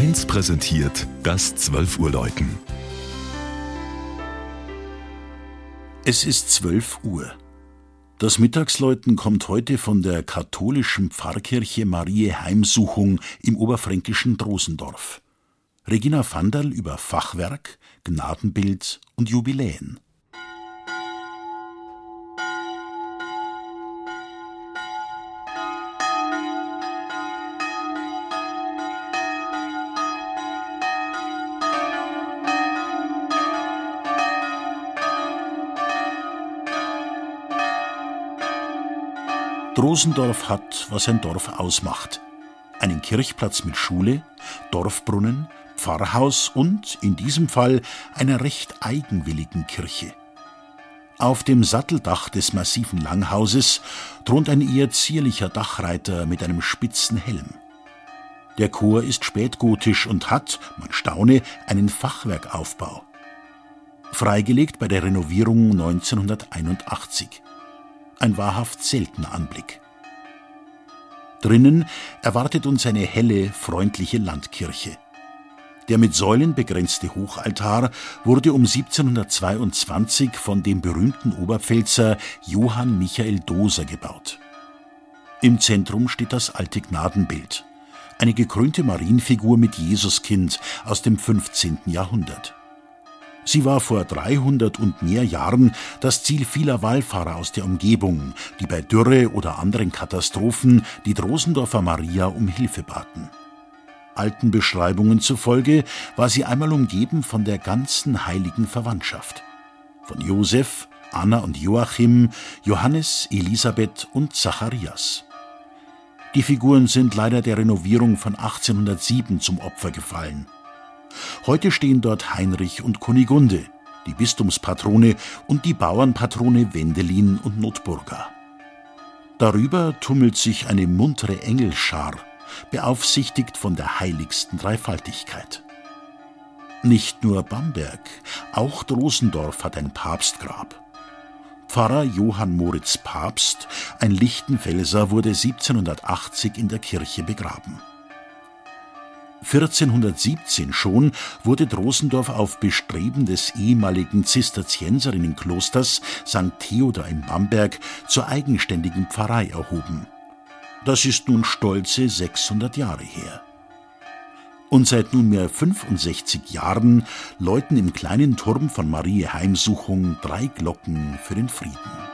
1 präsentiert das 12 Uhr Läuten. Es ist 12 Uhr. Das Mittagsläuten kommt heute von der katholischen Pfarrkirche Marie Heimsuchung im oberfränkischen Drosendorf. Regina Vanderl über Fachwerk, Gnadenbild und Jubiläen. Drosendorf hat, was ein Dorf ausmacht. Einen Kirchplatz mit Schule, Dorfbrunnen, Pfarrhaus und, in diesem Fall, einer recht eigenwilligen Kirche. Auf dem Satteldach des massiven Langhauses thront ein eher zierlicher Dachreiter mit einem spitzen Helm. Der Chor ist spätgotisch und hat, man staune, einen Fachwerkaufbau. Freigelegt bei der Renovierung 1981 ein wahrhaft seltener Anblick. Drinnen erwartet uns eine helle, freundliche Landkirche. Der mit Säulen begrenzte Hochaltar wurde um 1722 von dem berühmten Oberpfälzer Johann Michael Doser gebaut. Im Zentrum steht das alte Gnadenbild, eine gekrönte Marienfigur mit Jesuskind aus dem 15. Jahrhundert. Sie war vor 300 und mehr Jahren das Ziel vieler Wallfahrer aus der Umgebung, die bei Dürre oder anderen Katastrophen die Drosendorfer Maria um Hilfe baten. Alten Beschreibungen zufolge war sie einmal umgeben von der ganzen heiligen Verwandtschaft. Von Josef, Anna und Joachim, Johannes, Elisabeth und Zacharias. Die Figuren sind leider der Renovierung von 1807 zum Opfer gefallen. Heute stehen dort Heinrich und Kunigunde, die Bistumspatrone und die Bauernpatrone Wendelin und Notburga. Darüber tummelt sich eine muntere Engelschar, beaufsichtigt von der heiligsten Dreifaltigkeit. Nicht nur Bamberg, auch Drosendorf hat ein Papstgrab. Pfarrer Johann Moritz Papst, ein Lichtenfelser, wurde 1780 in der Kirche begraben. 1417 schon wurde Drosendorf auf Bestreben des ehemaligen Zisterzienserinnenklosters St. Theodor in Bamberg zur eigenständigen Pfarrei erhoben. Das ist nun stolze 600 Jahre her. Und seit nunmehr 65 Jahren läuten im kleinen Turm von Marie Heimsuchung drei Glocken für den Frieden.